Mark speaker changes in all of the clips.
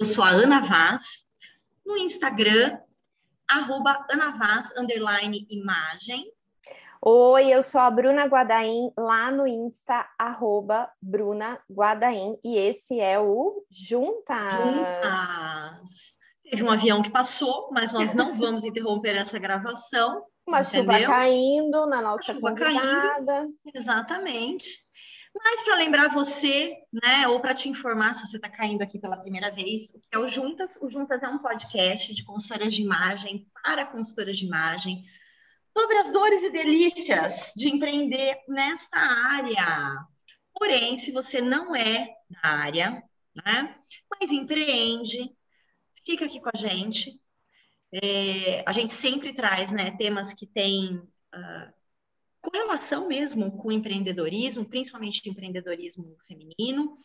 Speaker 1: Eu sou a Ana Vaz, no Instagram, arroba Ana Vaz, underline imagem.
Speaker 2: Oi, eu sou a Bruna Guadaim, lá no Insta, arroba Bruna Guadaim, e esse é o Juntas.
Speaker 1: Juntas. Teve um avião que passou, mas nós não vamos interromper essa gravação.
Speaker 2: Uma entendeu? chuva caindo na nossa
Speaker 1: chuva convidada. Caindo. Exatamente. Mas para lembrar você, né, ou para te informar se você está caindo aqui pela primeira vez, o que é o Juntas? O Juntas é um podcast de consultoras de imagem para consultoras de imagem sobre as dores e delícias de empreender nesta área. Porém, se você não é da área, né, mas empreende, fica aqui com a gente. É, a gente sempre traz né, temas que têm uh, correlação mesmo com o empreendedorismo, principalmente empreendedorismo feminino.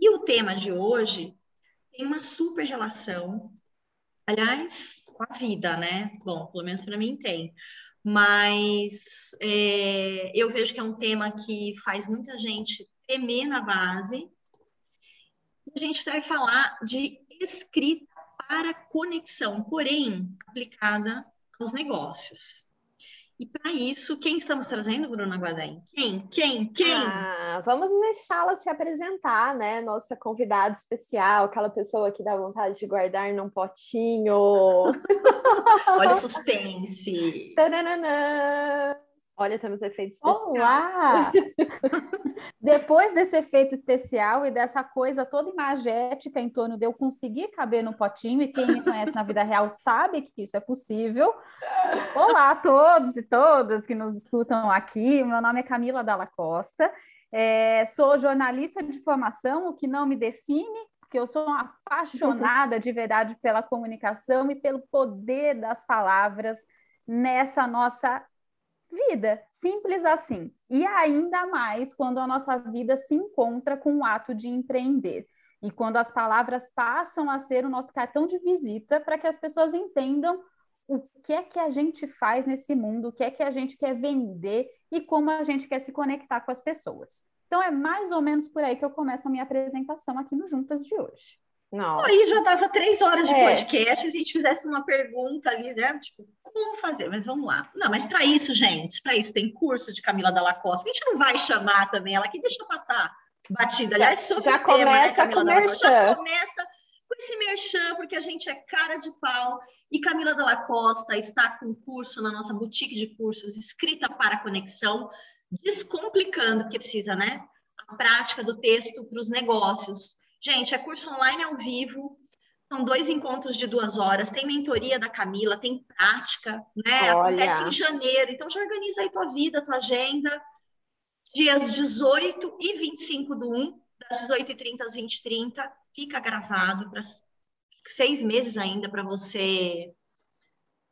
Speaker 1: E o tema de hoje tem uma super relação, aliás, com a vida, né? Bom, pelo menos para mim tem. Mas é, eu vejo que é um tema que faz muita gente tremer na base. A gente vai falar de escrita para conexão, porém aplicada aos negócios. E para isso, quem estamos trazendo, Bruna Guadain? Quem? Quem? Quem?
Speaker 2: Ah, vamos deixá-la se apresentar, né? Nossa convidada especial, aquela pessoa que dá vontade de guardar num potinho.
Speaker 1: Olha o suspense.
Speaker 2: Tananana. Olha, temos efeitos especiais.
Speaker 3: Olá! Depois desse efeito especial e dessa coisa toda imagética em torno de eu conseguir caber no potinho, e quem me conhece na vida real sabe que isso é possível. Olá a todos e todas que nos escutam aqui. Meu nome é Camila Dalla Costa. É, sou jornalista de formação, o que não me define, porque eu sou uma apaixonada de verdade pela comunicação e pelo poder das palavras nessa nossa vida, simples assim. E ainda mais quando a nossa vida se encontra com o ato de empreender. E quando as palavras passam a ser o nosso cartão de visita para que as pessoas entendam o que é que a gente faz nesse mundo, o que é que a gente quer vender e como a gente quer se conectar com as pessoas. Então é mais ou menos por aí que eu começo a minha apresentação aqui no Juntas de hoje.
Speaker 1: Não. Aí já dava três horas de é. podcast se a gente fizesse uma pergunta ali, né? Tipo, como fazer? Mas vamos lá. Não, mas para isso, gente, para isso tem curso de Camila Dalla Costa. A gente não vai chamar também ela aqui, deixa passar batida. Aliás,
Speaker 2: sobre já o tema, né, começa né, com merchan. Já
Speaker 1: começa com esse merchan, porque a gente é cara de pau. E Camila Dalla Costa está com curso na nossa boutique de cursos, escrita para conexão, descomplicando, porque precisa, né? A prática do texto para os negócios. Gente, é curso online ao vivo, são dois encontros de duas horas, tem mentoria da Camila, tem prática, né? Olha. Acontece em janeiro, então já organiza aí tua vida, tua agenda. Dias 18 e 25 do 1, das 18h30 às 20h30, fica gravado para seis meses ainda para você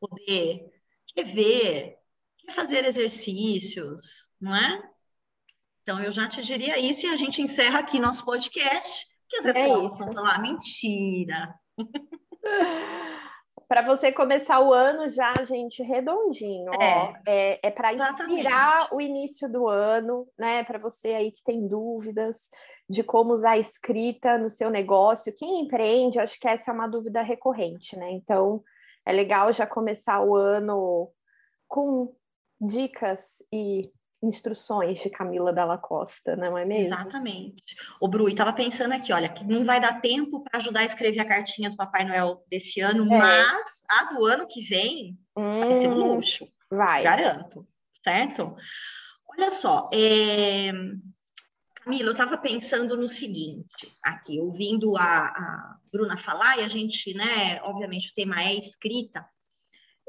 Speaker 1: poder rever, fazer exercícios, não é? Então, eu já te diria isso e a gente encerra aqui nosso podcast. Que as respostas é lá, mentira.
Speaker 2: para você começar o ano já, gente, redondinho, é, ó. É, é para inspirar o início do ano, né? Para você aí que tem dúvidas de como usar a escrita no seu negócio. Quem empreende, acho que essa é uma dúvida recorrente, né? Então, é legal já começar o ano com dicas e instruções de Camila Dalla Costa, não é mesmo?
Speaker 1: Exatamente. O Bru, estava pensando aqui, olha, que não vai dar tempo para ajudar a escrever a cartinha do Papai Noel desse ano, é. mas a do ano que vem hum, vai ser um hum, luxo.
Speaker 2: Vai.
Speaker 1: Garanto, certo? Olha só, é... Camila, eu estava pensando no seguinte, aqui, ouvindo a, a, Bruna falar, e a gente, né, obviamente o tema é escrita,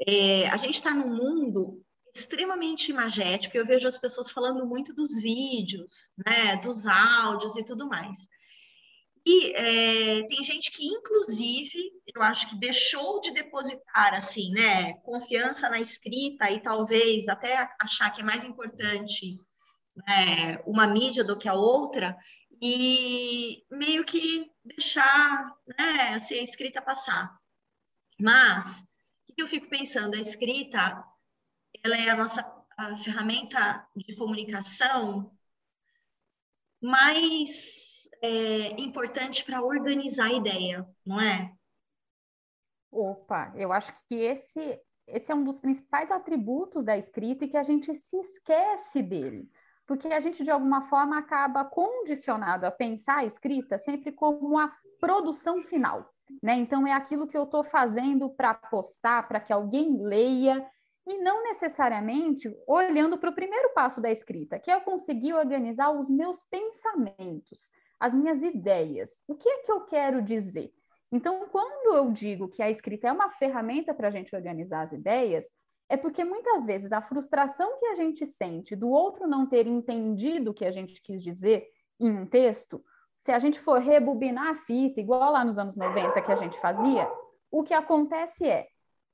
Speaker 1: é, a gente está num mundo extremamente imagético. Eu vejo as pessoas falando muito dos vídeos, né, dos áudios e tudo mais. E é, tem gente que, inclusive, eu acho que deixou de depositar, assim, né, confiança na escrita e talvez até achar que é mais importante né, uma mídia do que a outra e meio que deixar, né, assim, a escrita passar. Mas, o que eu fico pensando? A escrita, ela é a nossa a ferramenta de comunicação mais é, importante para organizar a ideia, não é?
Speaker 3: Opa, eu acho que esse, esse é um dos principais atributos da escrita e que a gente se esquece dele. Porque a gente, de alguma forma, acaba condicionado a pensar a escrita sempre como a produção final. Né? Então, é aquilo que eu estou fazendo para postar, para que alguém leia, e não necessariamente olhando para o primeiro passo da escrita, que é eu conseguir organizar os meus pensamentos, as minhas ideias. O que é que eu quero dizer? Então, quando eu digo que a escrita é uma ferramenta para a gente organizar as ideias, é porque muitas vezes a frustração que a gente sente do outro não ter entendido o que a gente quis dizer em um texto, se a gente for rebobinar a fita, igual lá nos anos 90 que a gente fazia, o que acontece é,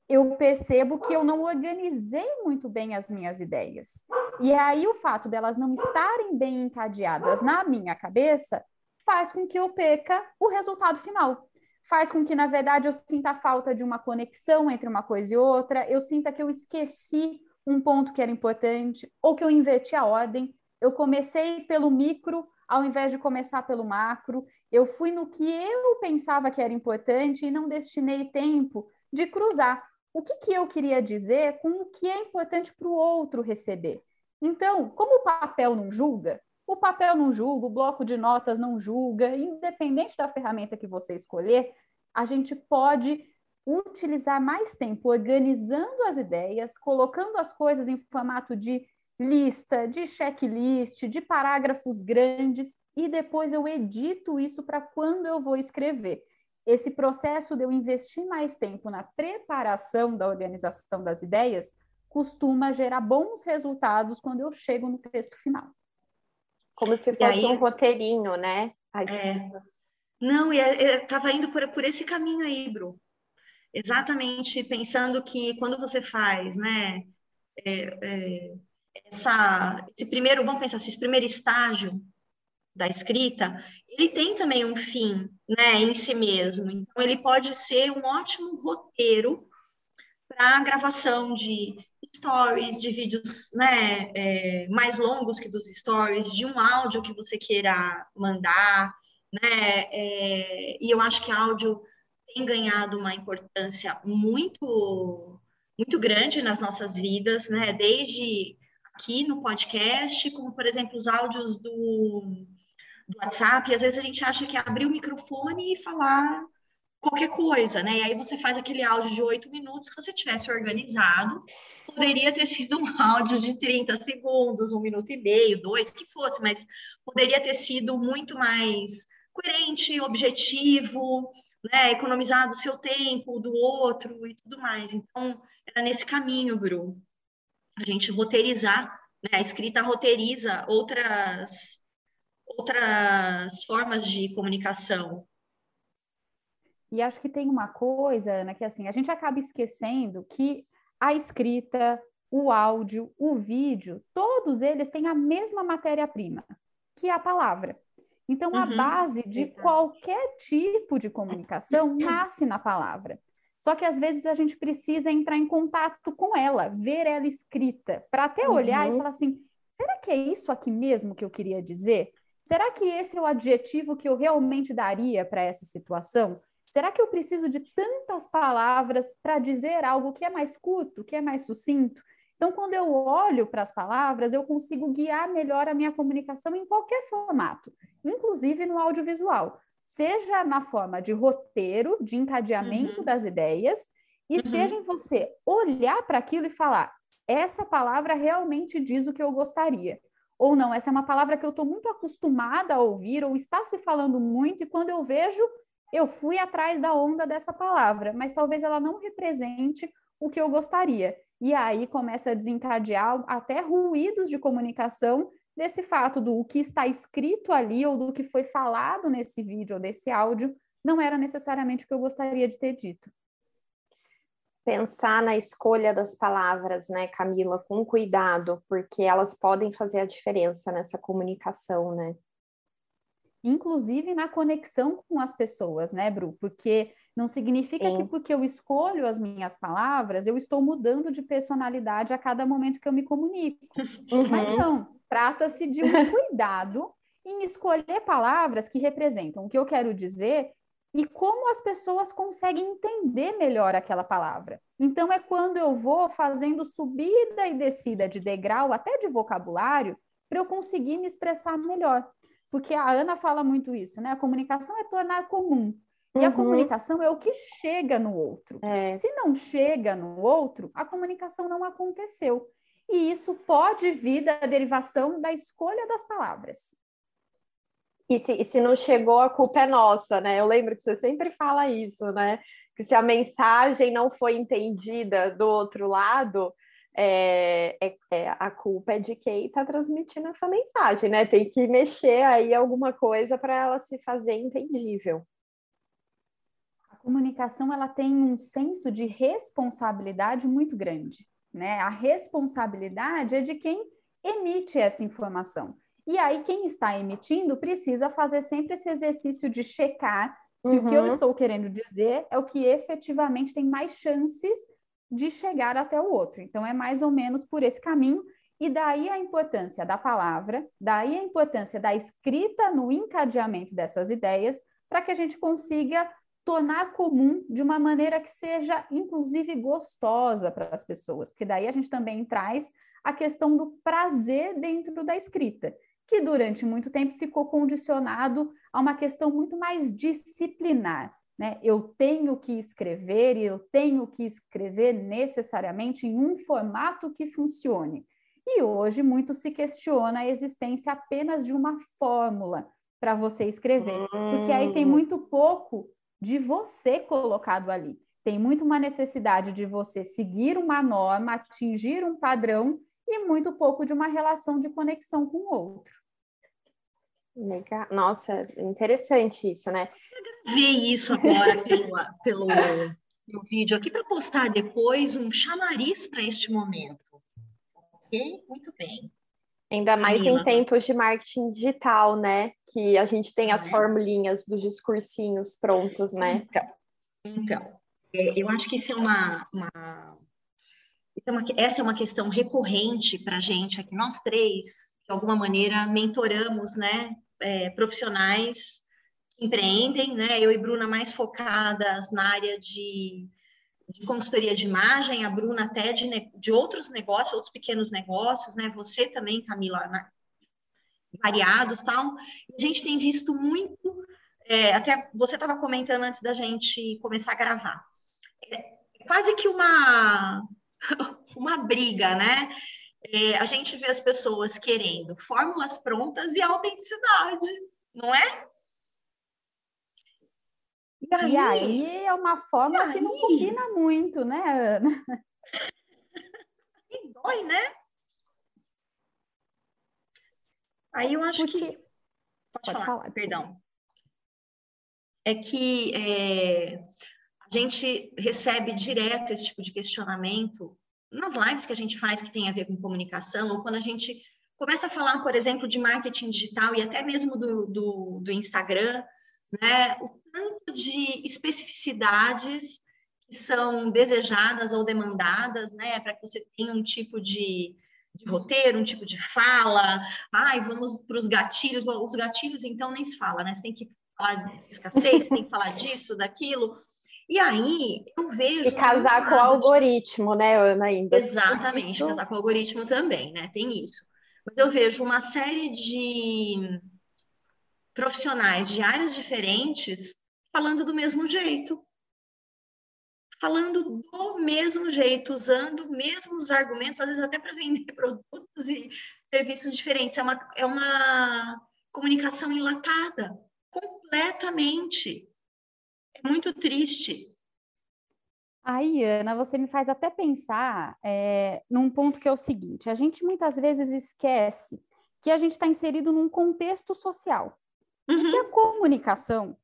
Speaker 3: eu percebo que eu não organizei muito bem as minhas ideias. E aí o fato delas não estarem bem encadeadas na minha cabeça faz com que eu perca o resultado final. Faz com que, na verdade, eu sinta a falta de uma conexão entre uma coisa e outra, eu sinta que eu esqueci um ponto que era importante, ou que eu inverti a ordem, eu comecei pelo micro ao invés de começar pelo macro, eu fui no que eu pensava que era importante e não destinei tempo de cruzar o que, que eu queria dizer com o que é importante para o outro receber. Então, como o papel não julga, o papel não julga, o bloco de notas não julga, independente da ferramenta que você escolher, a gente pode utilizar mais tempo organizando as ideias, colocando as coisas em formato de lista, de checklist, de parágrafos grandes, e depois eu edito isso para quando eu vou escrever. Esse processo de eu investir mais tempo na preparação da organização das ideias costuma gerar bons resultados quando eu chego no texto final.
Speaker 2: Como se fosse aí, um roteirinho, né?
Speaker 1: É. Não, e estava indo por, por esse caminho aí, Bru. Exatamente pensando que quando você faz, né, é, é, essa, esse primeiro, vamos pensar, esse primeiro estágio da escrita, ele tem também um fim, né, em si mesmo. Então, ele pode ser um ótimo roteiro para a gravação de stories, de vídeos né, é, mais longos que dos stories, de um áudio que você queira mandar, né? É, e eu acho que áudio tem ganhado uma importância muito muito grande nas nossas vidas, né? Desde aqui no podcast, como por exemplo os áudios do, do WhatsApp, e às vezes a gente acha que é abrir o microfone e falar qualquer coisa, né? E aí você faz aquele áudio de oito minutos que você tivesse organizado, poderia ter sido um áudio de 30 segundos, um minuto e meio, dois, que fosse, mas poderia ter sido muito mais coerente, objetivo, né? Economizado o seu tempo, do outro e tudo mais. Então, era nesse caminho, Bru. A gente roteirizar, né? A escrita roteiriza outras outras formas de comunicação,
Speaker 3: e acho que tem uma coisa, Ana, que assim, a gente acaba esquecendo que a escrita, o áudio, o vídeo, todos eles têm a mesma matéria-prima, que é a palavra. Então, uhum. a base de qualquer tipo de comunicação nasce na palavra. Só que às vezes a gente precisa entrar em contato com ela, ver ela escrita, para até olhar uhum. e falar assim: será que é isso aqui mesmo que eu queria dizer? Será que esse é o adjetivo que eu realmente daria para essa situação? Será que eu preciso de tantas palavras para dizer algo que é mais curto, que é mais sucinto? Então, quando eu olho para as palavras, eu consigo guiar melhor a minha comunicação em qualquer formato, inclusive no audiovisual, seja na forma de roteiro, de encadeamento uhum. das ideias, e uhum. seja em você olhar para aquilo e falar: essa palavra realmente diz o que eu gostaria. Ou não, essa é uma palavra que eu estou muito acostumada a ouvir, ou está se falando muito, e quando eu vejo, eu fui atrás da onda dessa palavra, mas talvez ela não represente o que eu gostaria. E aí começa a desencadear até ruídos de comunicação desse fato do que está escrito ali ou do que foi falado nesse vídeo ou desse áudio não era necessariamente o que eu gostaria de ter dito.
Speaker 2: Pensar na escolha das palavras, né, Camila, com cuidado, porque elas podem fazer a diferença nessa comunicação, né?
Speaker 3: inclusive na conexão com as pessoas, né, Bru? Porque não significa Sim. que porque eu escolho as minhas palavras, eu estou mudando de personalidade a cada momento que eu me comunico. Uhum. Mas não, trata-se de um cuidado em escolher palavras que representam o que eu quero dizer e como as pessoas conseguem entender melhor aquela palavra. Então, é quando eu vou fazendo subida e descida de degrau, até de vocabulário, para eu conseguir me expressar melhor. Porque a Ana fala muito isso, né? A comunicação é tornar comum. E uhum. a comunicação é o que chega no outro. É. Se não chega no outro, a comunicação não aconteceu. E isso pode vir da derivação da escolha das palavras.
Speaker 2: E se, se não chegou, a culpa é nossa, né? Eu lembro que você sempre fala isso, né? Que se a mensagem não foi entendida do outro lado, é, é, é, a culpa é de quem está transmitindo essa mensagem, né? Tem que mexer aí alguma coisa para ela se fazer entendível.
Speaker 3: A comunicação ela tem um senso de responsabilidade muito grande, né? A responsabilidade é de quem emite essa informação. E aí, quem está emitindo precisa fazer sempre esse exercício de checar se uhum. o que eu uhum. estou querendo dizer é o que efetivamente tem mais chances de chegar até o outro. Então, é mais ou menos por esse caminho. E daí a importância da palavra, daí a importância da escrita no encadeamento dessas ideias, para que a gente consiga tornar comum de uma maneira que seja, inclusive, gostosa para as pessoas, porque daí a gente também traz a questão do prazer dentro da escrita que durante muito tempo ficou condicionado a uma questão muito mais disciplinar. Né? Eu tenho que escrever e eu tenho que escrever necessariamente em um formato que funcione. E hoje muito se questiona a existência apenas de uma fórmula para você escrever, porque aí tem hum. muito pouco de você colocado ali. Tem muito uma necessidade de você seguir uma norma, atingir um padrão e muito pouco de uma relação de conexão com o outro.
Speaker 2: Legal. Nossa, interessante isso, né?
Speaker 1: Eu gravei isso agora pelo, pelo meu vídeo aqui para postar depois um chamariz para este momento. Ok? Muito bem.
Speaker 2: Ainda mais Camila. em tempos de marketing digital, né? Que a gente tem as é. formulinhas dos discursinhos prontos, né?
Speaker 1: Então, então é, eu acho que isso é uma, uma é uma, essa é uma questão recorrente para a gente aqui, nós três, de alguma maneira, mentoramos, né, é, profissionais que empreendem, né, eu e Bruna mais focadas na área de, de consultoria de imagem, a Bruna até de, de outros negócios, outros pequenos negócios, né, você também, Camila, na, variados, tal, a gente tem visto muito, é, até você estava comentando antes da gente começar a gravar, é quase que uma uma briga, né? É, a gente vê as pessoas querendo fórmulas prontas e autenticidade, não é?
Speaker 3: E aí, e aí é uma forma que não combina muito, né, Ana?
Speaker 1: E dói, né? Aí eu acho Porque... que. Pode, Pode falar, falar perdão. É que é, gente recebe direto esse tipo de questionamento nas lives que a gente faz que tem a ver com comunicação, ou quando a gente começa a falar, por exemplo, de marketing digital e até mesmo do, do, do Instagram, né? O tanto de especificidades que são desejadas ou demandadas, né? Para que você tenha um tipo de, de roteiro, um tipo de fala. Ai, vamos para os gatilhos. Os gatilhos, então, nem se fala, né? Você tem que falar de escassez, tem que falar disso, daquilo. E aí eu vejo.
Speaker 2: E casar com o algoritmo, né, Ana? Ainda.
Speaker 1: Exatamente, isso... casar com o algoritmo também, né? Tem isso. Mas eu vejo uma série de profissionais de áreas diferentes falando do mesmo jeito. Falando do mesmo jeito, usando mesmos argumentos, às vezes até para vender produtos e serviços diferentes. É uma, é uma comunicação enlatada, completamente muito triste.
Speaker 3: Aí, Ana, você me faz até pensar é, num ponto que é o seguinte: a gente muitas vezes esquece que a gente está inserido num contexto social uhum. e que a comunicação,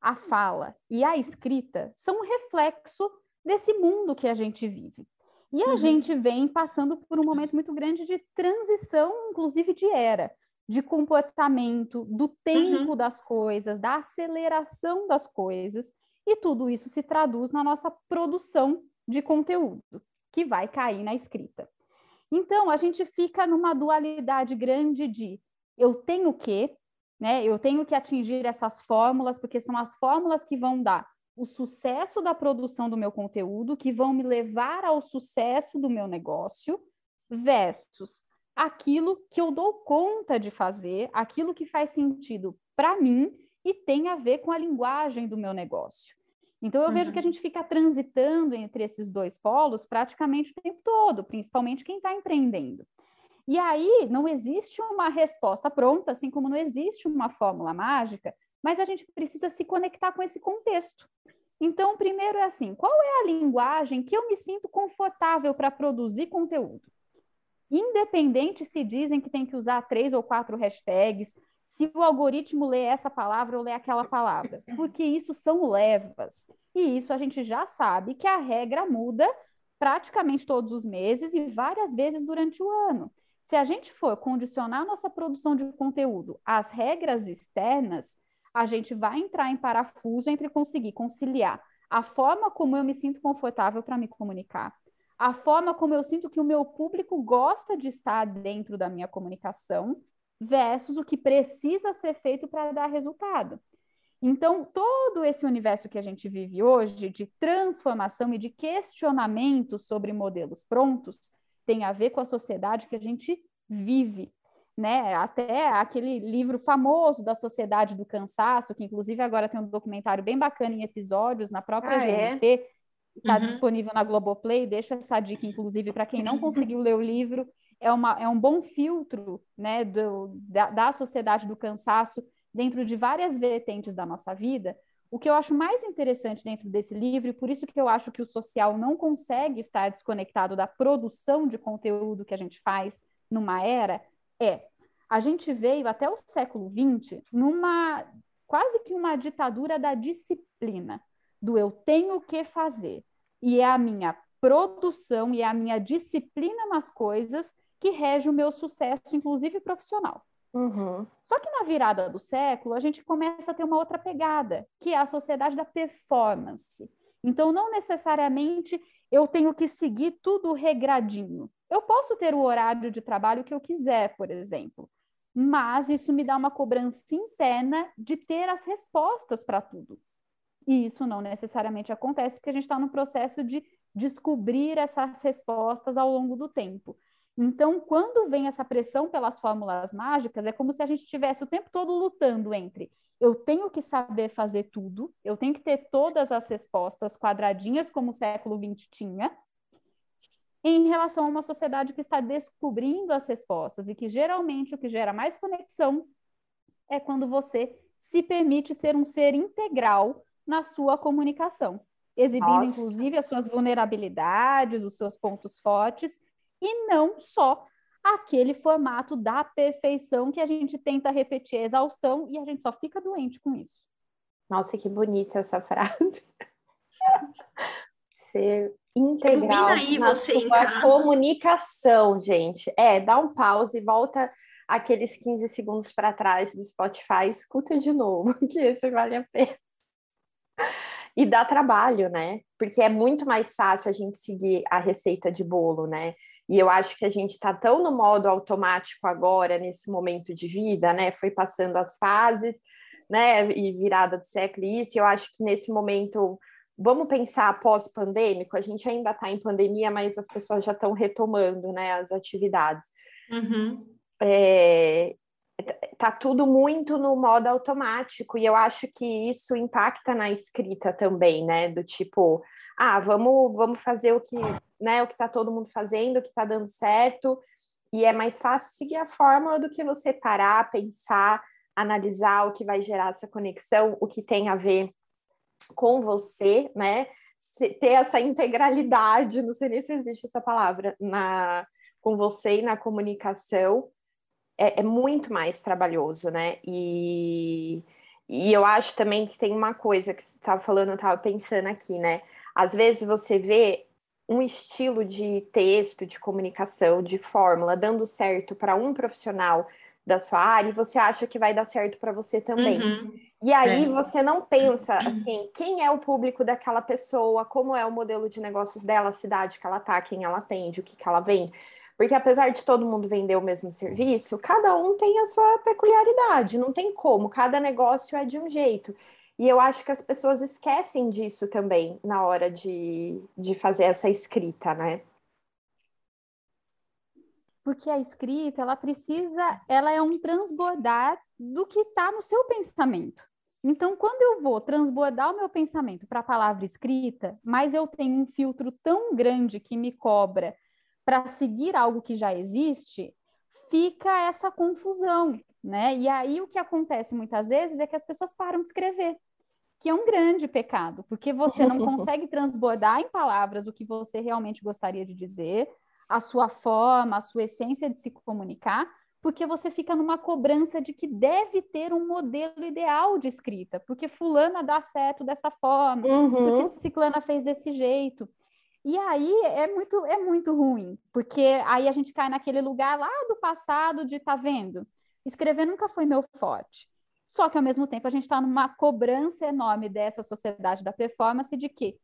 Speaker 3: a fala e a escrita são um reflexo desse mundo que a gente vive. E a uhum. gente vem passando por um momento muito grande de transição, inclusive de era, de comportamento, do tempo uhum. das coisas, da aceleração das coisas. E tudo isso se traduz na nossa produção de conteúdo, que vai cair na escrita. Então, a gente fica numa dualidade grande de eu tenho que, né? Eu tenho que atingir essas fórmulas, porque são as fórmulas que vão dar o sucesso da produção do meu conteúdo, que vão me levar ao sucesso do meu negócio, versus aquilo que eu dou conta de fazer, aquilo que faz sentido para mim e tem a ver com a linguagem do meu negócio. Então, eu uhum. vejo que a uhum. gente fica transitando entre esses dois polos praticamente o tempo todo, principalmente quem está empreendendo. E aí, não existe uma resposta pronta, assim como não existe uma fórmula mágica, mas a gente precisa se conectar com esse contexto. Então, primeiro é assim: qual é a linguagem que eu me sinto confortável para produzir conteúdo? Independente se dizem que tem que usar três ou quatro hashtags, se o algoritmo lê essa palavra ou lê aquela palavra, porque isso são levas. E isso a gente já sabe que a regra muda praticamente todos os meses e várias vezes durante o ano. Se a gente for condicionar nossa produção de conteúdo às regras externas, a gente vai entrar em parafuso entre conseguir conciliar a forma como eu me sinto confortável para me comunicar, a forma como eu sinto que o meu público gosta de estar dentro da minha comunicação versus o que precisa ser feito para dar resultado. Então, todo esse universo que a gente vive hoje de transformação e de questionamento sobre modelos prontos tem a ver com a sociedade que a gente vive, né? Até aquele livro famoso da Sociedade do Cansaço, que inclusive agora tem um documentário bem bacana em episódios na própria ah, GNT, é? está uhum. disponível na Globoplay. Deixo essa dica, inclusive, para quem não conseguiu ler o livro, é, uma, é um bom filtro né, do, da, da sociedade do cansaço dentro de várias vertentes da nossa vida. O que eu acho mais interessante dentro desse livro, e por isso que eu acho que o social não consegue estar desconectado da produção de conteúdo que a gente faz numa era, é a gente veio até o século XX numa quase que uma ditadura da disciplina, do eu tenho que fazer. E é a minha produção e é a minha disciplina nas coisas que rege o meu sucesso, inclusive profissional. Uhum. Só que na virada do século, a gente começa a ter uma outra pegada, que é a sociedade da performance. Então, não necessariamente eu tenho que seguir tudo regradinho. Eu posso ter o horário de trabalho que eu quiser, por exemplo, mas isso me dá uma cobrança interna de ter as respostas para tudo. E isso não necessariamente acontece, porque a gente está no processo de descobrir essas respostas ao longo do tempo. Então, quando vem essa pressão pelas fórmulas mágicas, é como se a gente estivesse o tempo todo lutando entre eu tenho que saber fazer tudo, eu tenho que ter todas as respostas quadradinhas, como o século XX tinha, em relação a uma sociedade que está descobrindo as respostas e que geralmente o que gera mais conexão é quando você se permite ser um ser integral na sua comunicação, exibindo Nossa. inclusive as suas vulnerabilidades, os seus pontos fortes e não só aquele formato da perfeição que a gente tenta repetir a exaustão e a gente só fica doente com isso.
Speaker 2: Nossa, que bonita essa frase. Ser integral aí na sua comunicação, gente. É, dá um pause e volta aqueles 15 segundos para trás do Spotify, escuta de novo, que esse vale a pena. E dá trabalho, né? Porque é muito mais fácil a gente seguir a receita de bolo, né? E eu acho que a gente está tão no modo automático agora, nesse momento de vida, né? Foi passando as fases, né? E virada do século, e isso, eu acho que nesse momento, vamos pensar pós-pandêmico, a gente ainda está em pandemia, mas as pessoas já estão retomando, né? As atividades. Uhum. É, tá tudo muito no modo automático e eu acho que isso impacta na escrita também, né? Do tipo, ah, vamos, vamos fazer o que, né, o que tá todo mundo fazendo, o que tá dando certo, e é mais fácil seguir a fórmula do que você parar, pensar, analisar o que vai gerar essa conexão, o que tem a ver com você, né? ter essa integralidade, não sei nem se existe essa palavra, na com você e na comunicação é, é muito mais trabalhoso, né? E, e eu acho também que tem uma coisa que você estava falando, eu estava pensando aqui, né? Às vezes você vê um estilo de texto, de comunicação, de fórmula dando certo para um profissional da sua área e você acha que vai dar certo para você também. Uhum. E aí é. você não pensa assim, quem é o público daquela pessoa, como é o modelo de negócios dela, a cidade que ela tá, quem ela atende, o que, que ela vende. Porque apesar de todo mundo vender o mesmo serviço, cada um tem a sua peculiaridade, não tem como, cada negócio é de um jeito. E eu acho que as pessoas esquecem disso também na hora de, de fazer essa escrita, né?
Speaker 3: Porque a escrita, ela precisa, ela é um transbordar do que está no seu pensamento. Então, quando eu vou transbordar o meu pensamento para a palavra escrita, mas eu tenho um filtro tão grande que me cobra para seguir algo que já existe, fica essa confusão, né? E aí o que acontece muitas vezes é que as pessoas param de escrever, que é um grande pecado, porque você não consegue transbordar em palavras o que você realmente gostaria de dizer, a sua forma, a sua essência de se comunicar, porque você fica numa cobrança de que deve ter um modelo ideal de escrita, porque fulana dá certo dessa forma, uhum. porque ciclana fez desse jeito. E aí é muito, é muito ruim, porque aí a gente cai naquele lugar lá do passado de tá vendo? Escrever nunca foi meu forte. Só que ao mesmo tempo a gente está numa cobrança enorme dessa sociedade da performance de que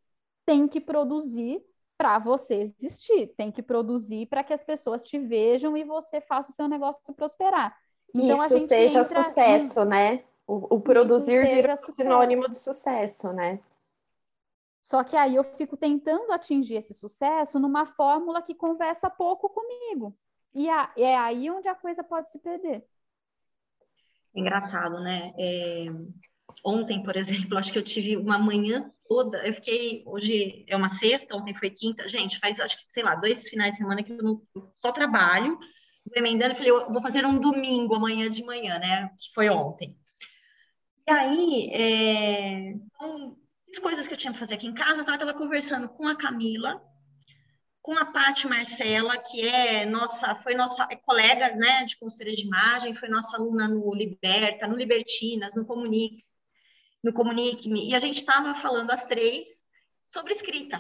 Speaker 3: tem que produzir para você existir, tem que produzir para que as pessoas te vejam e você faça o seu negócio prosperar.
Speaker 2: Então, Isso seja sucesso, em... né? O, o produzir vira sinônimo de sucesso, né?
Speaker 3: Só que aí eu fico tentando atingir esse sucesso numa fórmula que conversa pouco comigo. E é aí onde a coisa pode se perder.
Speaker 1: Engraçado, né? É... Ontem, por exemplo, acho que eu tive uma manhã toda. Eu fiquei. Hoje é uma sexta, ontem foi quinta. Gente, faz acho que, sei lá, dois finais de semana que eu não, só trabalho. Vou emendando, falei, eu vou fazer um domingo amanhã de manhã, né? Que foi ontem. E aí, é... então, coisas que eu tinha que fazer aqui em casa, tá? eu estava conversando com a Camila, com a Paty Marcela, que é nossa, foi nossa é colega, né, de consultoria de imagem, foi nossa aluna no Liberta, no Libertinas, no Comunique, no Comunique-me, e a gente estava falando as três sobre escrita,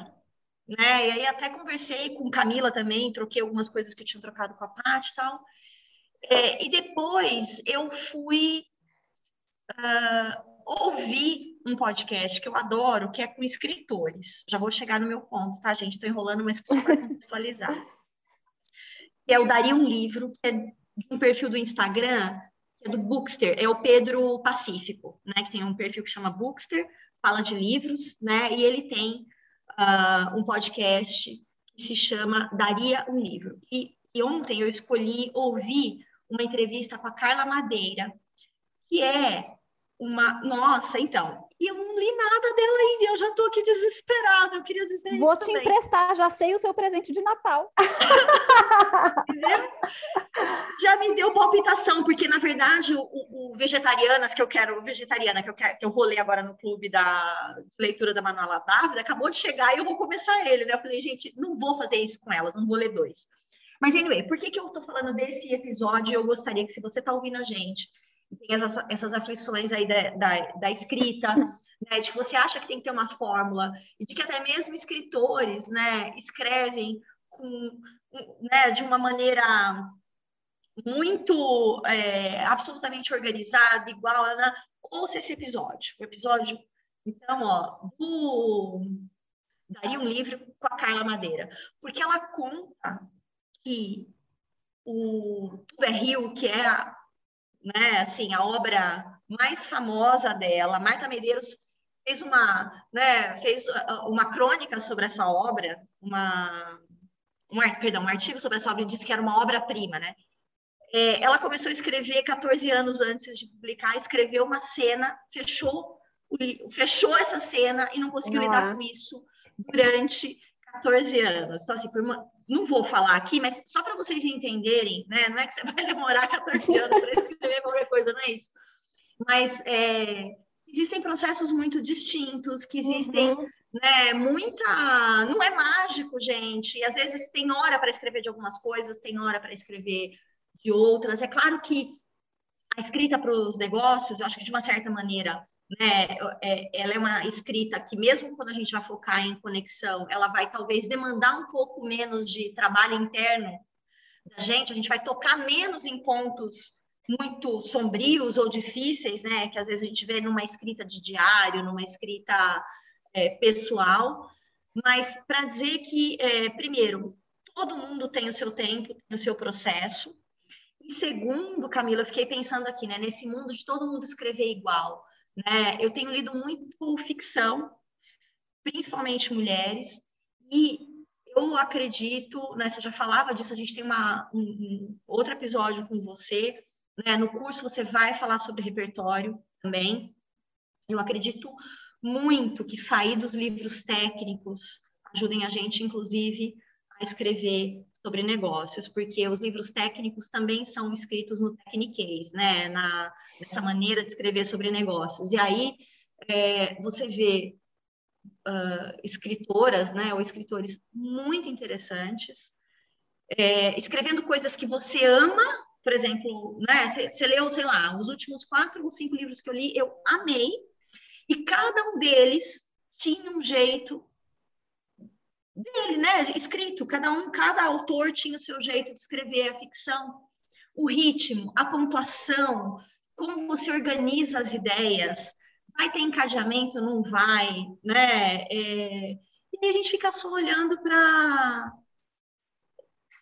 Speaker 1: né, e aí até conversei com Camila também, troquei algumas coisas que eu tinha trocado com a Paty e tal, é, e depois eu fui uh, ouvir um podcast que eu adoro, que é com escritores. Já vou chegar no meu ponto, tá, gente? Estou enrolando, mas só para contextualizar. É o Daria um Livro, que é de um perfil do Instagram, que é do Bookster, é o Pedro Pacífico, né? Que tem um perfil que chama Bookster, fala de livros, né? E ele tem uh, um podcast que se chama Daria um Livro. E, e ontem eu escolhi ouvir uma entrevista com a Carla Madeira, que é uma. Nossa, então. E eu não li nada dela ainda, eu já estou aqui desesperada. Eu queria dizer
Speaker 3: Vou te também. emprestar, já sei o seu presente de Natal.
Speaker 1: Entendeu? Já me deu palpitação, porque na verdade o, o, Vegetarianas que eu quero, vegetariana que eu, quero, que eu vou ler agora no clube da leitura da Manuela Dávila, acabou de chegar e eu vou começar ele, né? Eu falei, gente, não vou fazer isso com elas, não vou ler dois. Mas, anyway, por que, que eu estou falando desse episódio? Eu gostaria que, se você está ouvindo a gente, tem essas, essas aflições aí da, da, da escrita, né, de que você acha que tem que ter uma fórmula, e de que até mesmo escritores né, escrevem com, né, de uma maneira muito é, absolutamente organizada, igual Ana, ouça esse episódio. O episódio, então, ó, do daí um livro com a Carla Madeira, porque ela conta que o Tudo é Rio, que é a, né, assim, a obra mais famosa dela. Marta Medeiros fez uma, né, fez uh, uma crônica sobre essa obra, uma, um, perdão, um artigo sobre essa obra e disse que era uma obra-prima, né? É, ela começou a escrever 14 anos antes de publicar, escreveu uma cena, fechou, fechou essa cena e não conseguiu lidar com isso durante 14 anos. Então, assim, uma, não vou falar aqui, mas só para vocês entenderem, né? Não é que você vai demorar 14 anos para escrever qualquer coisa, não é isso. Mas é, existem processos muito distintos, que existem, uhum. né, muita. Não é mágico, gente. E às vezes tem hora para escrever de algumas coisas, tem hora para escrever de outras. É claro que a escrita para os negócios, eu acho que de uma certa maneira né, é, ela é uma escrita que mesmo quando a gente vai focar em conexão, ela vai talvez demandar um pouco menos de trabalho interno da gente, a gente vai tocar menos em pontos muito sombrios ou difíceis, né, que às vezes a gente vê numa escrita de diário, numa escrita é, pessoal, mas para dizer que, é, primeiro, todo mundo tem o seu tempo, tem o seu processo. E segundo, Camila, eu fiquei pensando aqui, né, nesse mundo de todo mundo escrever igual, né? Eu tenho lido muito ficção, principalmente mulheres, e eu acredito, né, você já falava disso, a gente tem uma, um, um, outro episódio com você, né, no curso você vai falar sobre repertório também. Eu acredito muito que sair dos livros técnicos ajudem a gente, inclusive, a escrever sobre negócios, porque os livros técnicos também são escritos no Techniquez, né, na, nessa maneira de escrever sobre negócios. E aí é, você vê uh, escritoras, né, ou escritores muito interessantes, é, escrevendo coisas que você ama, por exemplo, né, você leu, sei lá, os últimos quatro ou cinco livros que eu li, eu amei, e cada um deles tinha um jeito dele, né, escrito, cada um, cada autor tinha o seu jeito de escrever a ficção, o ritmo, a pontuação, como você organiza as ideias, vai ter encadeamento, não vai, né? É, e a gente fica só olhando para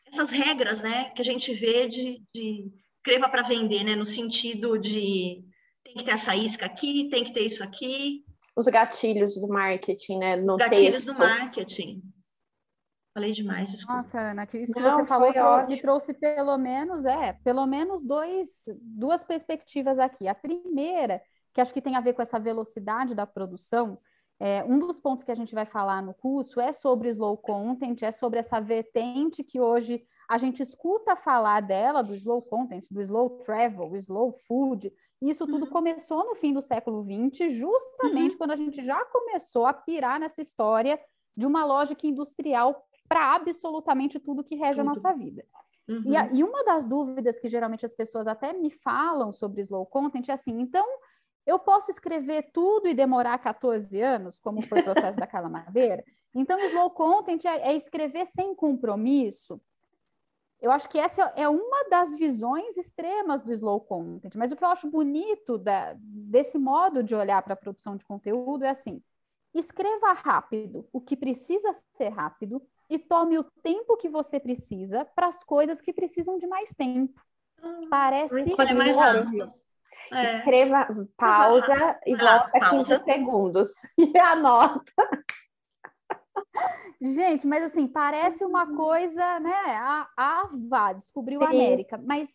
Speaker 1: essas regras, né? Que a gente vê de, de escreva para vender, né? No sentido de tem que ter essa isca aqui, tem que ter isso aqui.
Speaker 2: Os gatilhos do marketing, né? No
Speaker 1: gatilhos texto. do marketing. Falei demais, desculpa.
Speaker 3: Nossa, Ana, isso que Não, você falou me trouxe pelo menos, é, pelo menos dois, duas perspectivas aqui. A primeira que acho que tem a ver com essa velocidade da produção. É, um dos pontos que a gente vai falar no curso é sobre slow content, é sobre essa vertente que hoje a gente escuta falar dela, do slow content, do slow travel, slow food. Isso tudo uhum. começou no fim do século XX, justamente uhum. quando a gente já começou a pirar nessa história de uma lógica industrial para absolutamente tudo que rege tudo. a nossa vida. Uhum. E, a, uhum. e uma das dúvidas que geralmente as pessoas até me falam sobre slow content é assim, então eu posso escrever tudo e demorar 14 anos, como foi o processo da Carla Madeira? Então, slow content é, é, escrever sem compromisso. Eu acho que essa é uma das visões extremas do slow content. Mas o que eu acho bonito da, desse modo de olhar para a produção de conteúdo é assim: escreva rápido o que precisa ser rápido e tome o tempo que você precisa para as coisas que precisam de mais tempo. Ah, Parece
Speaker 1: é mais.
Speaker 2: É. Escreva, pausa e ah, volta pausa. 15 segundos e anota.
Speaker 3: Gente, mas assim, parece uma uhum. coisa, né? A, a vá, descobriu Sim. a América, mas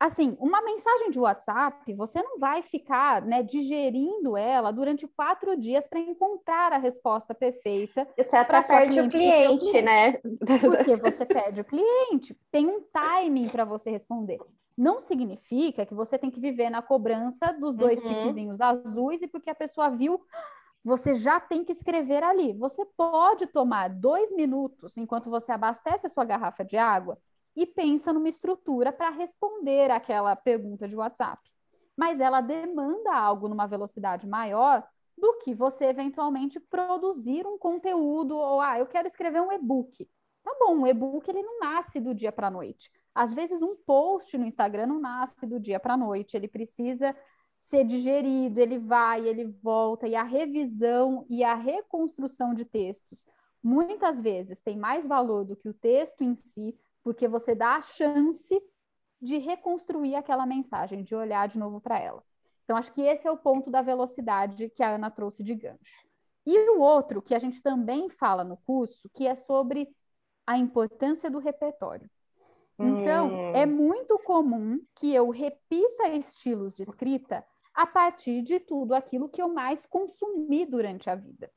Speaker 3: assim, uma mensagem de WhatsApp, você não vai ficar né, digerindo ela durante quatro dias para encontrar a resposta perfeita.
Speaker 2: Você até perde o cliente, cliente, né?
Speaker 3: Porque você perde o cliente. Tem um timing para você responder. Não significa que você tem que viver na cobrança dos dois uhum. tiquezinhos azuis e porque a pessoa viu, você já tem que escrever ali. Você pode tomar dois minutos enquanto você abastece a sua garrafa de água e pensa numa estrutura para responder aquela pergunta de WhatsApp. Mas ela demanda algo numa velocidade maior do que você eventualmente produzir um conteúdo ou ah, eu quero escrever um e-book. Tá bom, um e-book ele não nasce do dia para a noite. Às vezes, um post no Instagram não nasce do dia para a noite, ele precisa ser digerido, ele vai, ele volta, e a revisão e a reconstrução de textos muitas vezes tem mais valor do que o texto em si, porque você dá a chance de reconstruir aquela mensagem, de olhar de novo para ela. Então, acho que esse é o ponto da velocidade que a Ana trouxe de gancho. E o outro, que a gente também fala no curso, que é sobre a importância do repertório. Então, hum. é muito comum que eu repita estilos de escrita a partir de tudo aquilo que eu mais consumi durante a vida.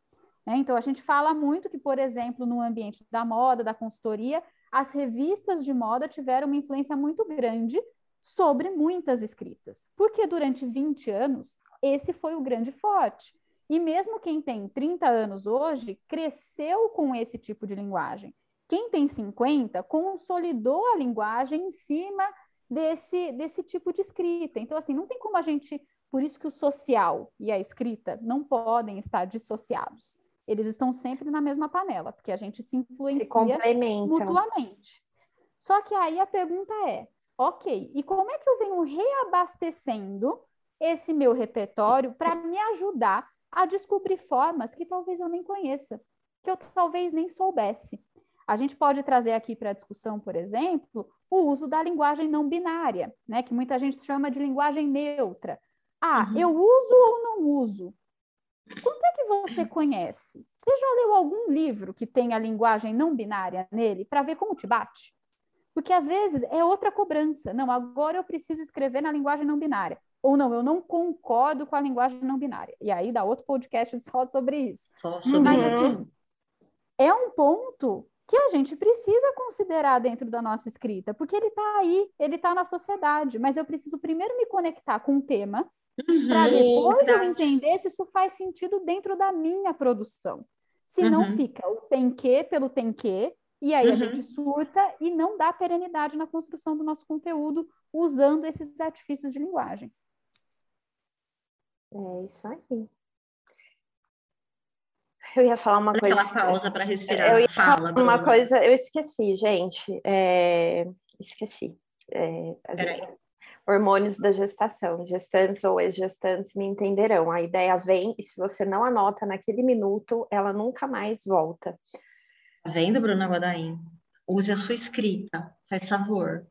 Speaker 3: Né? Então, a gente fala muito que, por exemplo, no ambiente da moda, da consultoria, as revistas de moda tiveram uma influência muito grande sobre muitas escritas, porque durante 20 anos esse foi o grande forte. E mesmo quem tem 30 anos hoje cresceu com esse tipo de linguagem. Quem tem 50 consolidou a linguagem em cima desse, desse tipo de escrita. Então, assim, não tem como a gente. Por isso que o social e a escrita não podem estar dissociados. Eles estão sempre na mesma panela, porque a gente se influencia se mutuamente. Só que aí a pergunta é: ok, e como é que eu venho reabastecendo esse meu repertório para me ajudar a descobrir formas que talvez eu nem conheça, que eu talvez nem soubesse? A gente pode trazer aqui para a discussão, por exemplo, o uso da linguagem não binária, né, que muita gente chama de linguagem neutra. Ah, uhum. eu uso ou não uso? Quanto é que você conhece? Você já leu algum livro que tenha linguagem não binária nele para ver como te bate? Porque às vezes é outra cobrança. Não, agora eu preciso escrever na linguagem não binária. Ou não, eu não concordo com a linguagem não binária. E aí dá outro podcast só sobre isso. Só sobre Mas assim, é um ponto que a gente precisa considerar dentro da nossa escrita, porque ele está aí, ele está na sociedade, mas eu preciso primeiro me conectar com o tema, uhum, para depois verdade. eu entender se isso faz sentido dentro da minha produção. Se não uhum. fica o tem que pelo tem que, e aí uhum. a gente surta e não dá perenidade na construção do nosso conteúdo usando esses artifícios de linguagem.
Speaker 2: É isso aí. Eu ia falar uma coisa.
Speaker 1: Aquela pausa para respirar.
Speaker 2: Eu ia Fala, falar uma coisa, eu esqueci, gente. É... Esqueci. É... Gente... Hormônios da gestação. Gestantes ou ex-gestantes me entenderão. A ideia vem e se você não anota naquele minuto, ela nunca mais volta.
Speaker 1: Tá vendo, Bruna Guadaim? Use a sua escrita, faz favor.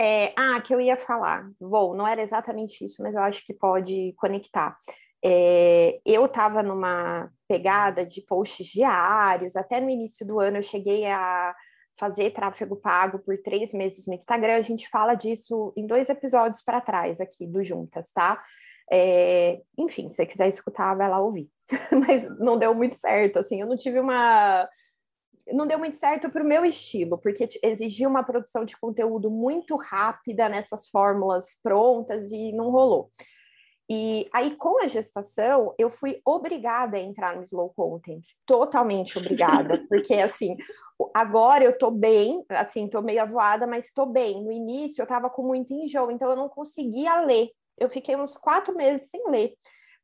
Speaker 2: É, ah, que eu ia falar. Bom, não era exatamente isso, mas eu acho que pode conectar. É, eu estava numa pegada de posts diários, até no início do ano eu cheguei a fazer tráfego pago por três meses no Instagram. A gente fala disso em dois episódios para trás aqui do Juntas, tá? É, enfim, se você quiser escutar, vai lá ouvir. Mas não deu muito certo, assim, eu não tive uma não deu muito certo para o meu estilo, porque exigia uma produção de conteúdo muito rápida nessas fórmulas prontas e não rolou. E aí, com a gestação, eu fui obrigada a entrar no slow content, totalmente obrigada, porque assim, agora eu tô bem, assim, tô meio avoada, mas tô bem. No início eu tava com muito enjoo, então eu não conseguia ler. Eu fiquei uns quatro meses sem ler,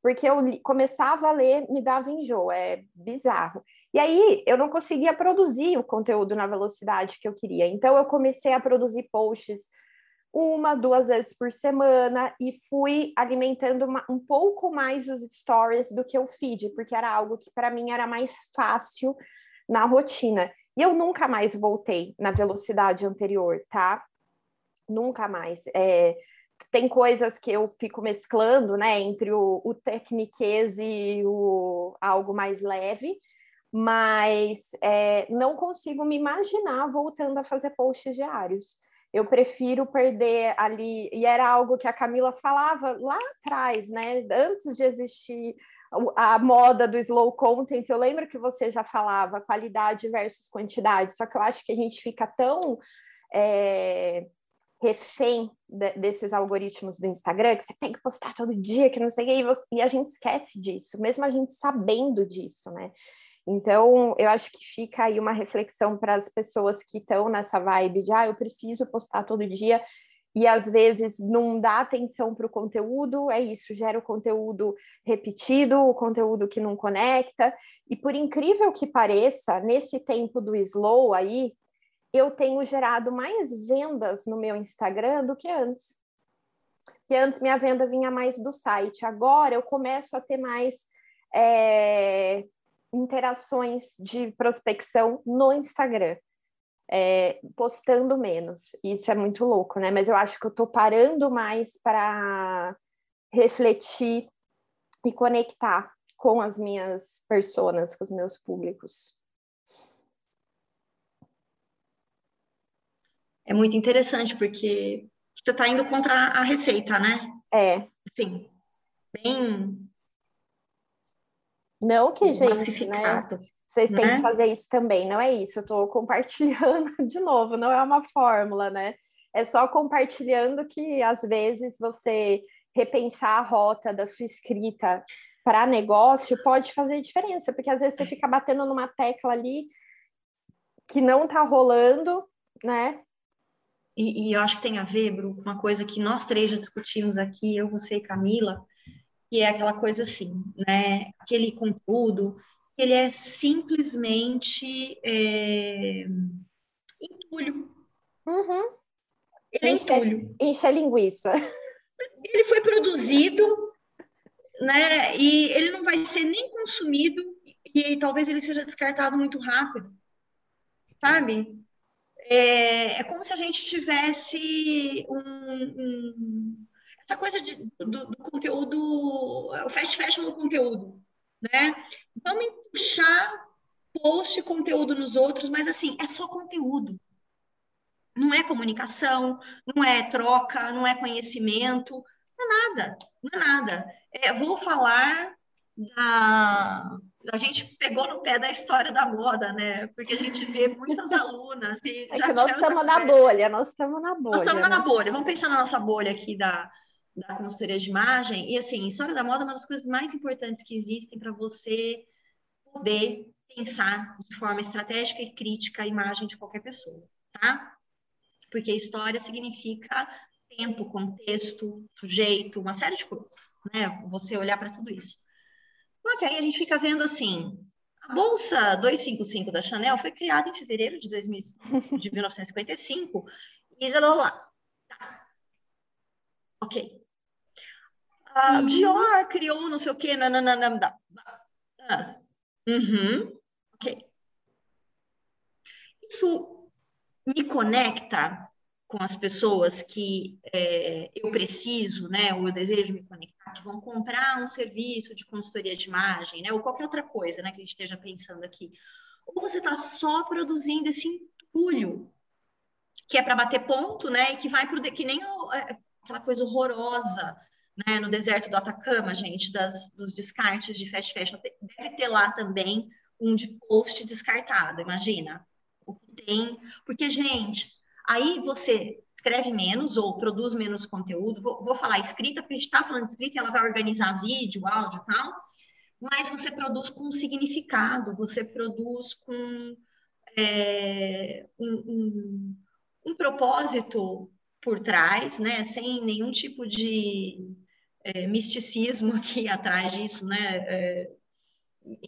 Speaker 2: porque eu começava a ler, me dava enjoo, é bizarro. E aí eu não conseguia produzir o conteúdo na velocidade que eu queria. Então eu comecei a produzir posts uma, duas vezes por semana e fui alimentando uma, um pouco mais os stories do que o feed, porque era algo que para mim era mais fácil na rotina. E eu nunca mais voltei na velocidade anterior, tá? Nunca mais. É, tem coisas que eu fico mesclando, né, entre o, o tecniquez e o algo mais leve, mas é, não consigo me imaginar voltando a fazer posts diários. Eu prefiro perder ali, e era algo que a Camila falava lá atrás, né? Antes de existir a moda do slow content, eu lembro que você já falava qualidade versus quantidade, só que eu acho que a gente fica tão é, refém de, desses algoritmos do Instagram, que você tem que postar todo dia, que não sei o que, e, e a gente esquece disso, mesmo a gente sabendo disso, né? Então, eu acho que fica aí uma reflexão para as pessoas que estão nessa vibe de, ah, eu preciso postar todo dia, e às vezes não dá atenção para o conteúdo, é isso, gera o conteúdo repetido, o conteúdo que não conecta, e por incrível que pareça, nesse tempo do slow aí, eu tenho gerado mais vendas no meu Instagram do que antes. Porque antes minha venda vinha mais do site, agora eu começo a ter mais é, interações de prospecção no Instagram, é, postando menos. Isso é muito louco, né? Mas eu acho que eu tô parando mais para refletir e conectar com as minhas personas, com os meus públicos.
Speaker 1: É muito interessante, porque você está indo contra a receita, né?
Speaker 2: É.
Speaker 1: Sim. Bem
Speaker 2: não que, gente, né? Vocês têm né? que fazer isso também, não é isso. Eu estou compartilhando de novo, não é uma fórmula, né? É só compartilhando que às vezes você repensar a rota da sua escrita para negócio pode fazer diferença, porque às vezes você fica batendo numa tecla ali que não está rolando, né?
Speaker 1: E, e, eu acho que tem a ver, Bru, com uma coisa que nós três já discutimos aqui, eu, você e Camila, que é aquela coisa assim, né? Aquele conteúdo, ele é simplesmente é... entulho.
Speaker 2: Uhum.
Speaker 1: Ele é entulho.
Speaker 2: Enche a linguiça.
Speaker 1: Ele foi produzido, né? E ele não vai ser nem consumido e talvez ele seja descartado muito rápido. sabe? É, é como se a gente tivesse um, um, essa coisa de, do, do, conteúdo, o fast fashion do conteúdo, né? Vamos puxar post conteúdo nos outros, mas assim, é só conteúdo. Não é comunicação, não é troca, não é conhecimento, não é nada, não é nada. É, vou falar da. A gente pegou no pé da história da moda, né? Porque a gente vê muitas alunas. E
Speaker 2: é já que nós estamos na bolha, nós estamos na bolha.
Speaker 1: Nós estamos né? na bolha. Vamos pensar na nossa bolha aqui da, da consultoria de imagem. E assim, história da moda é uma das coisas mais importantes que existem para você poder pensar de forma estratégica e crítica a imagem de qualquer pessoa, tá? Porque história significa tempo, contexto, sujeito, uma série de coisas, né? Você olhar para tudo isso. Só que aí a gente fica vendo assim, a bolsa 255 da Chanel foi criada em fevereiro de, 2000, de 1955 e lá, lá. Tá. Ok. A Dior criou não sei o quê, nananana. Ah. Uhum. Ok. Isso me conecta com as pessoas que é, eu preciso, né, ou eu desejo me conectar, que vão comprar um serviço de consultoria de imagem, né, ou qualquer outra coisa, né, que a gente esteja pensando aqui. Ou você está só produzindo esse entulho que é para bater ponto, né, e que vai para o que nem é, aquela coisa horrorosa, né, no deserto do Atacama, gente, das, dos descartes de fast fashion, deve ter lá também um de post descartado, imagina. O que tem, porque gente, Aí você escreve menos ou produz menos conteúdo. Vou, vou falar escrita, porque a gente está falando de escrita, ela vai organizar vídeo, áudio e tal, mas você produz com significado, você produz com é, um, um, um, propósito por trás, né? Sem nenhum tipo de é, misticismo aqui atrás disso, né? É,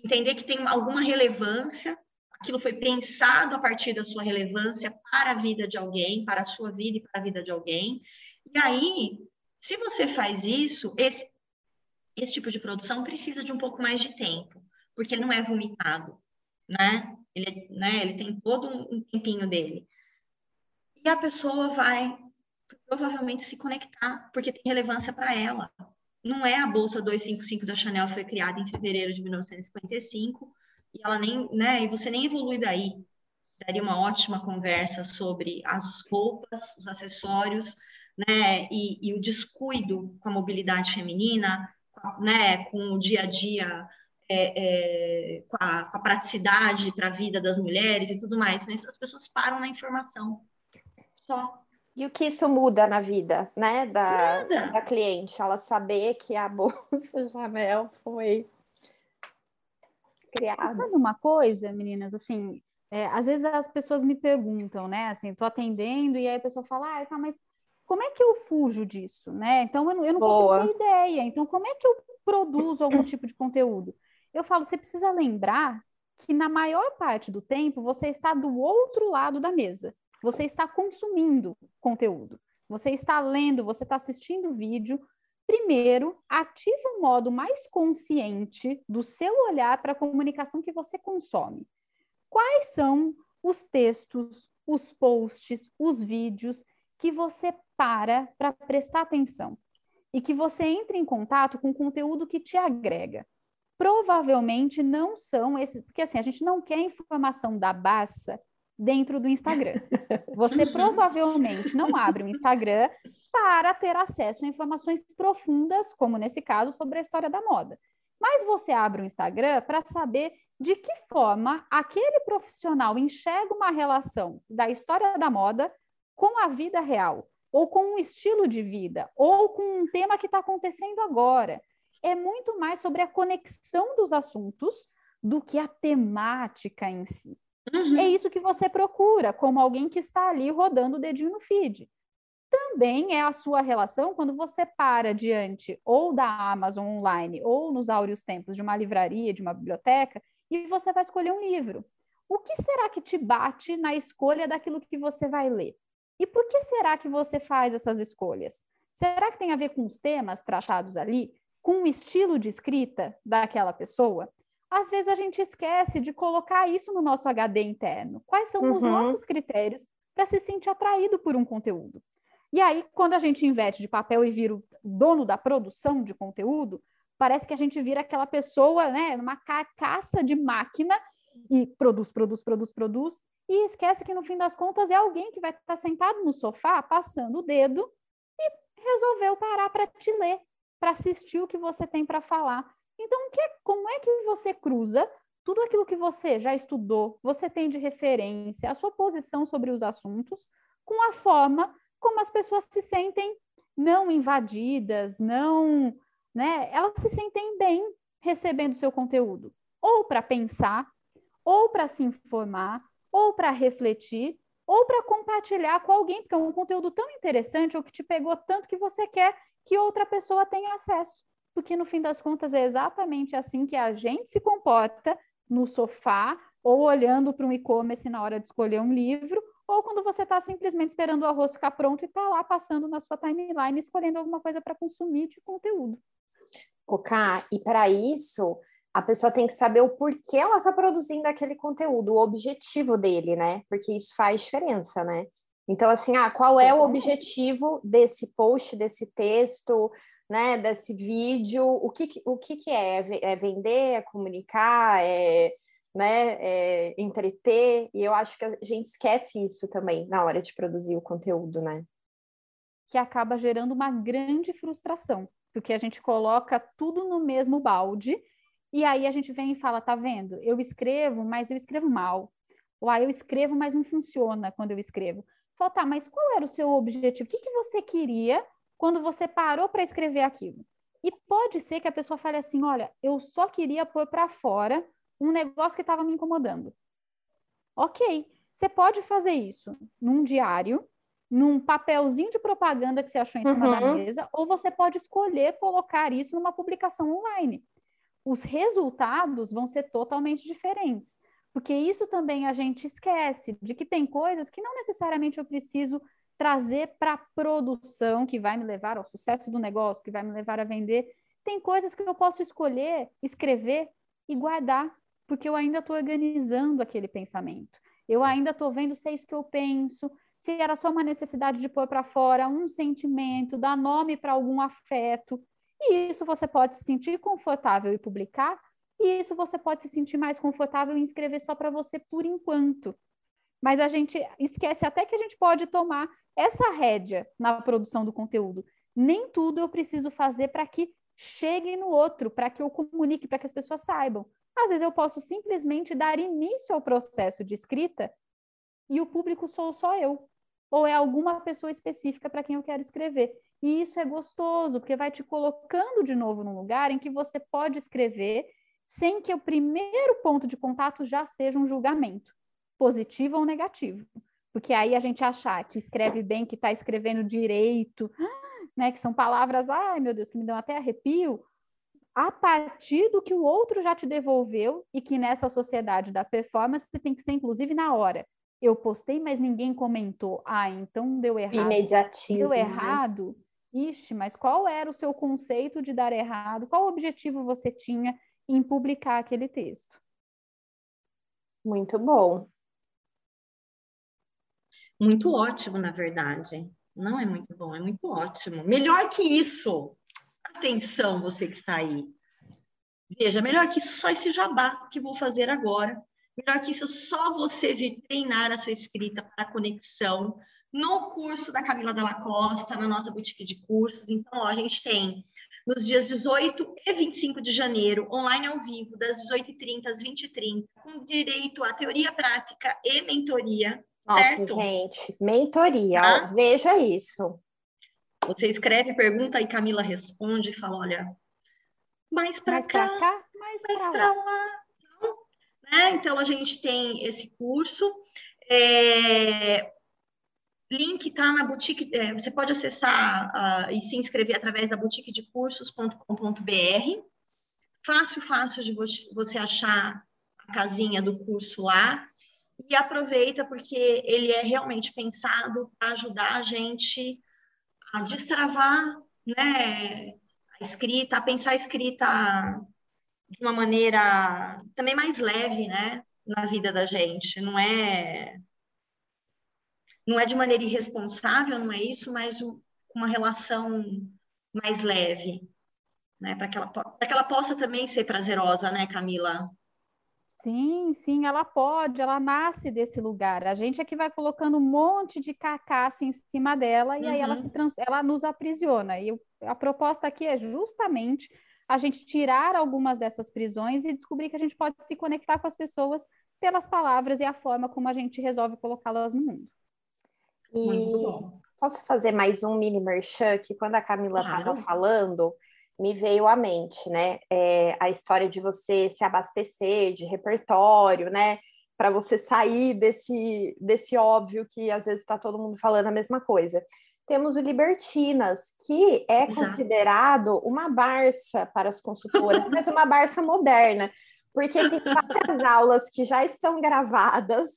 Speaker 1: entender que tem alguma relevância aquilo foi pensado a partir da sua relevância para a vida de alguém, para a sua vida e para a vida de alguém. E aí, se você faz isso, esse, esse tipo de produção precisa de um pouco mais de tempo, porque não é vomitado, né? Ele, né, ele tem todo um tempinho dele. E a pessoa vai provavelmente se conectar, porque tem relevância para ela. Não é a bolsa 255 da Chanel foi criada em fevereiro de 1955 e ela nem, né, e você nem evolui daí. Daria uma ótima conversa sobre as roupas, os acessórios, né, e, e o descuido com a mobilidade feminina, né, com o dia a dia, é, é, com, a, com, a, praticidade para a vida das mulheres e tudo mais, mas as pessoas param na informação. Só.
Speaker 2: E o que isso muda na vida, né, da, da cliente? Ela saber que a bolsa Chanel foi
Speaker 3: criado. Sabe uma coisa, meninas, assim, é, às vezes as pessoas me perguntam, né, assim, tô atendendo e aí a pessoa fala, ah, tá, mas como é que eu fujo disso, né? Então eu não, eu não consigo ter ideia. Então como é que eu produzo algum tipo de conteúdo? Eu falo, você precisa lembrar que na maior parte do tempo você está do outro lado da mesa. Você está consumindo conteúdo. Você está lendo, você está assistindo vídeo, Primeiro, ative o modo mais consciente do seu olhar para a comunicação que você consome. Quais são os textos, os posts, os vídeos que você para para prestar atenção e que você entra em contato com conteúdo que te agrega? Provavelmente não são esses, porque assim, a gente não quer informação da baça dentro do Instagram. Você provavelmente não abre o Instagram para ter acesso a informações profundas, como nesse caso, sobre a história da moda. Mas você abre o Instagram para saber de que forma aquele profissional enxerga uma relação da história da moda com a vida real, ou com um estilo de vida, ou com um tema que está acontecendo agora. É muito mais sobre a conexão dos assuntos do que a temática em si. Uhum. É isso que você procura, como alguém que está ali rodando o dedinho no feed também é a sua relação quando você para diante ou da Amazon online ou nos áureos tempos de uma livraria, de uma biblioteca, e você vai escolher um livro. O que será que te bate na escolha daquilo que você vai ler? E por que será que você faz essas escolhas? Será que tem a ver com os temas tratados ali? Com o estilo de escrita daquela pessoa? Às vezes a gente esquece de colocar isso no nosso HD interno. Quais são uhum. os nossos critérios para se sentir atraído por um conteúdo? E aí, quando a gente inverte de papel e vira o dono da produção de conteúdo, parece que a gente vira aquela pessoa, né, numa carcaça de máquina e produz, produz, produz, produz, e esquece que no fim das contas é alguém que vai estar sentado no sofá, passando o dedo e resolveu parar para te ler, para assistir o que você tem para falar. Então, que, como é que você cruza tudo aquilo que você já estudou, você tem de referência, a sua posição sobre os assuntos, com a forma como as pessoas se sentem não invadidas, não, né? Elas se sentem bem recebendo seu conteúdo, ou para pensar, ou para se informar, ou para refletir, ou para compartilhar com alguém, porque é um conteúdo tão interessante ou que te pegou tanto que você quer que outra pessoa tenha acesso. Porque no fim das contas é exatamente assim que a gente se comporta no sofá ou olhando para um e-commerce na hora de escolher um livro, ou quando você está simplesmente esperando o arroz ficar pronto e está lá passando na sua timeline escolhendo alguma coisa para consumir de conteúdo.
Speaker 2: Ok, e para isso a pessoa tem que saber o porquê ela está produzindo aquele conteúdo, o objetivo dele, né? Porque isso faz diferença, né? Então, assim, ah, qual é o objetivo desse post, desse texto, né? Desse vídeo? O que, o que, que é? É vender, é comunicar, é, né? é entreter? E eu acho que a gente esquece isso também na hora de produzir o conteúdo, né?
Speaker 3: Que acaba gerando uma grande frustração, porque a gente coloca tudo no mesmo balde e aí a gente vem e fala, tá vendo? Eu escrevo, mas eu escrevo mal. Ou ah, eu escrevo, mas não funciona quando eu escrevo. Fala, tá, mas qual era o seu objetivo? O que, que você queria quando você parou para escrever aquilo? E pode ser que a pessoa fale assim: olha, eu só queria pôr para fora um negócio que estava me incomodando. Ok, você pode fazer isso num diário, num papelzinho de propaganda que você achou em cima uhum. da mesa, ou você pode escolher colocar isso numa publicação online os resultados vão ser totalmente diferentes. Porque isso também a gente esquece, de que tem coisas que não necessariamente eu preciso trazer para a produção, que vai me levar ao sucesso do negócio, que vai me levar a vender. Tem coisas que eu posso escolher, escrever e guardar, porque eu ainda estou organizando aquele pensamento. Eu ainda estou vendo se é isso que eu penso, se era só uma necessidade de pôr para fora um sentimento, dar nome para algum afeto. E isso você pode se sentir confortável e publicar, e isso você pode se sentir mais confortável em escrever só para você por enquanto. Mas a gente esquece até que a gente pode tomar essa rédea na produção do conteúdo. Nem tudo eu preciso fazer para que chegue no outro, para que eu comunique, para que as pessoas saibam. Às vezes eu posso simplesmente dar início ao processo de escrita e o público sou só eu, ou é alguma pessoa específica para quem eu quero escrever. E isso é gostoso, porque vai te colocando de novo num lugar em que você pode escrever sem que o primeiro ponto de contato já seja um julgamento, positivo ou negativo. Porque aí a gente achar que escreve bem, que está escrevendo direito, né, que são palavras, ai meu Deus, que me dão até arrepio, a partir do que o outro já te devolveu e que nessa sociedade da performance tem que ser inclusive na hora. Eu postei, mas ninguém comentou. Ah, então deu errado.
Speaker 2: Imediatismo.
Speaker 3: Deu né? errado. Né? Ixi, mas qual era o seu conceito de dar errado? Qual objetivo você tinha em publicar aquele texto?
Speaker 2: Muito bom.
Speaker 1: Muito ótimo, na verdade. Não é muito bom, é muito ótimo. Melhor que isso. Atenção, você que está aí. Veja, melhor que isso, só esse jabá que vou fazer agora. Melhor que isso, só você treinar a sua escrita para conexão, no curso da Camila Della Costa, na nossa boutique de cursos. Então, ó, a gente tem nos dias 18 e 25 de janeiro, online ao vivo, das 18h30 às 20h30, com direito à teoria prática e mentoria.
Speaker 2: Nossa,
Speaker 1: certo?
Speaker 2: gente, mentoria, tá? ó, veja isso.
Speaker 1: Você escreve, pergunta e Camila responde e fala: olha, mais para cá, cá, mais para lá. Então, né? então, a gente tem esse curso. É, link está na boutique, é, você pode acessar uh, e se inscrever através da boutiquedecursos.com.br. Fácil, fácil de você achar a casinha do curso lá. E aproveita, porque ele é realmente pensado para ajudar a gente a destravar né, a escrita, a pensar a escrita de uma maneira também mais leve, né, na vida da gente. Não é não é de maneira irresponsável, não é isso, mas uma relação mais leve, né, para que ela que ela possa também ser prazerosa, né, Camila?
Speaker 3: Sim, sim, ela pode, ela nasce desse lugar. A gente é que vai colocando um monte de carcaça em cima dela e uhum. aí ela uhum. se trans... ela nos aprisiona. E a proposta aqui é justamente a gente tirar algumas dessas prisões e descobrir que a gente pode se conectar com as pessoas pelas palavras e a forma como a gente resolve colocá-las no mundo.
Speaker 2: E posso fazer mais um mini merchan que quando a Camila estava claro. falando, me veio à mente, né? É, a história de você se abastecer de repertório, né? Para você sair desse, desse óbvio que às vezes está todo mundo falando a mesma coisa temos o Libertinas, que é considerado uma Barça para as consultoras, mas uma Barça moderna, porque tem várias aulas que já estão gravadas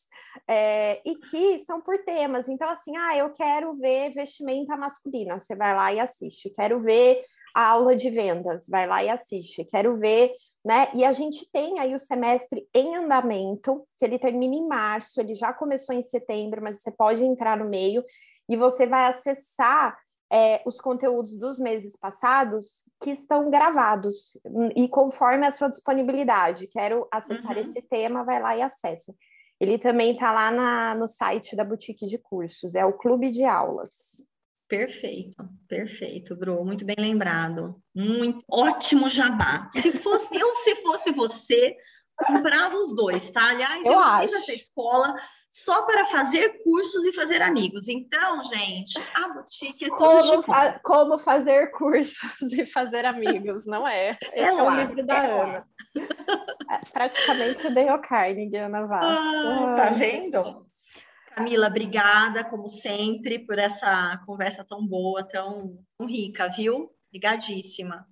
Speaker 2: é, e que são por temas. Então, assim, ah, eu quero ver vestimenta masculina, você vai lá e assiste. Quero ver a aula de vendas, vai lá e assiste. Quero ver, né? E a gente tem aí o semestre em andamento, que ele termina em março, ele já começou em setembro, mas você pode entrar no meio e você vai acessar é, os conteúdos dos meses passados que estão gravados e conforme a sua disponibilidade. Quero acessar uhum. esse tema, vai lá e acesse. Ele também está lá na, no site da Boutique de Cursos, é o Clube de Aulas.
Speaker 1: Perfeito, perfeito, Bru, muito bem lembrado. Muito ótimo jabá. Se fosse eu, se fosse você, comprava os dois, tá? Aliás, eu, eu fiz essa escola só para fazer cursos e fazer amigos. Então, gente, a boutique é tudo
Speaker 2: como, fa como fazer cursos e fazer amigos, não é?
Speaker 1: É, é o livro da é Ana.
Speaker 2: Praticamente o Dale Carnegie, Ana Vaz.
Speaker 1: Ah, tá vendo? Camila, obrigada, como sempre, por essa conversa tão boa, tão, tão rica, viu? Obrigadíssima.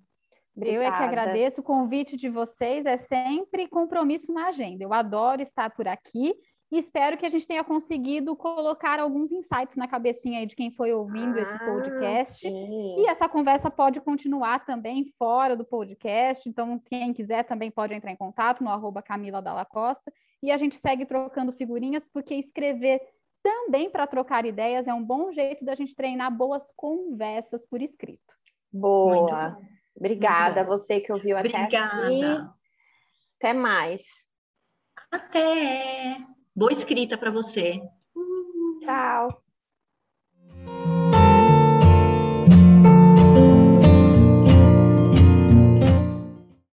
Speaker 3: Obrigada. Eu é que agradeço o convite de vocês, é sempre compromisso na agenda. Eu adoro estar por aqui e espero que a gente tenha conseguido colocar alguns insights na cabecinha aí de quem foi ouvindo ah, esse podcast. Sim. E essa conversa pode continuar também fora do podcast. Então, quem quiser também pode entrar em contato no arroba Camila Dalla Costa. E a gente segue trocando figurinhas, porque escrever também para trocar ideias é um bom jeito da gente treinar boas conversas por escrito.
Speaker 2: Boa. Obrigada a você que ouviu
Speaker 1: Obrigada. até aqui.
Speaker 2: Até mais.
Speaker 1: Até. Boa escrita para você.
Speaker 2: Tchau.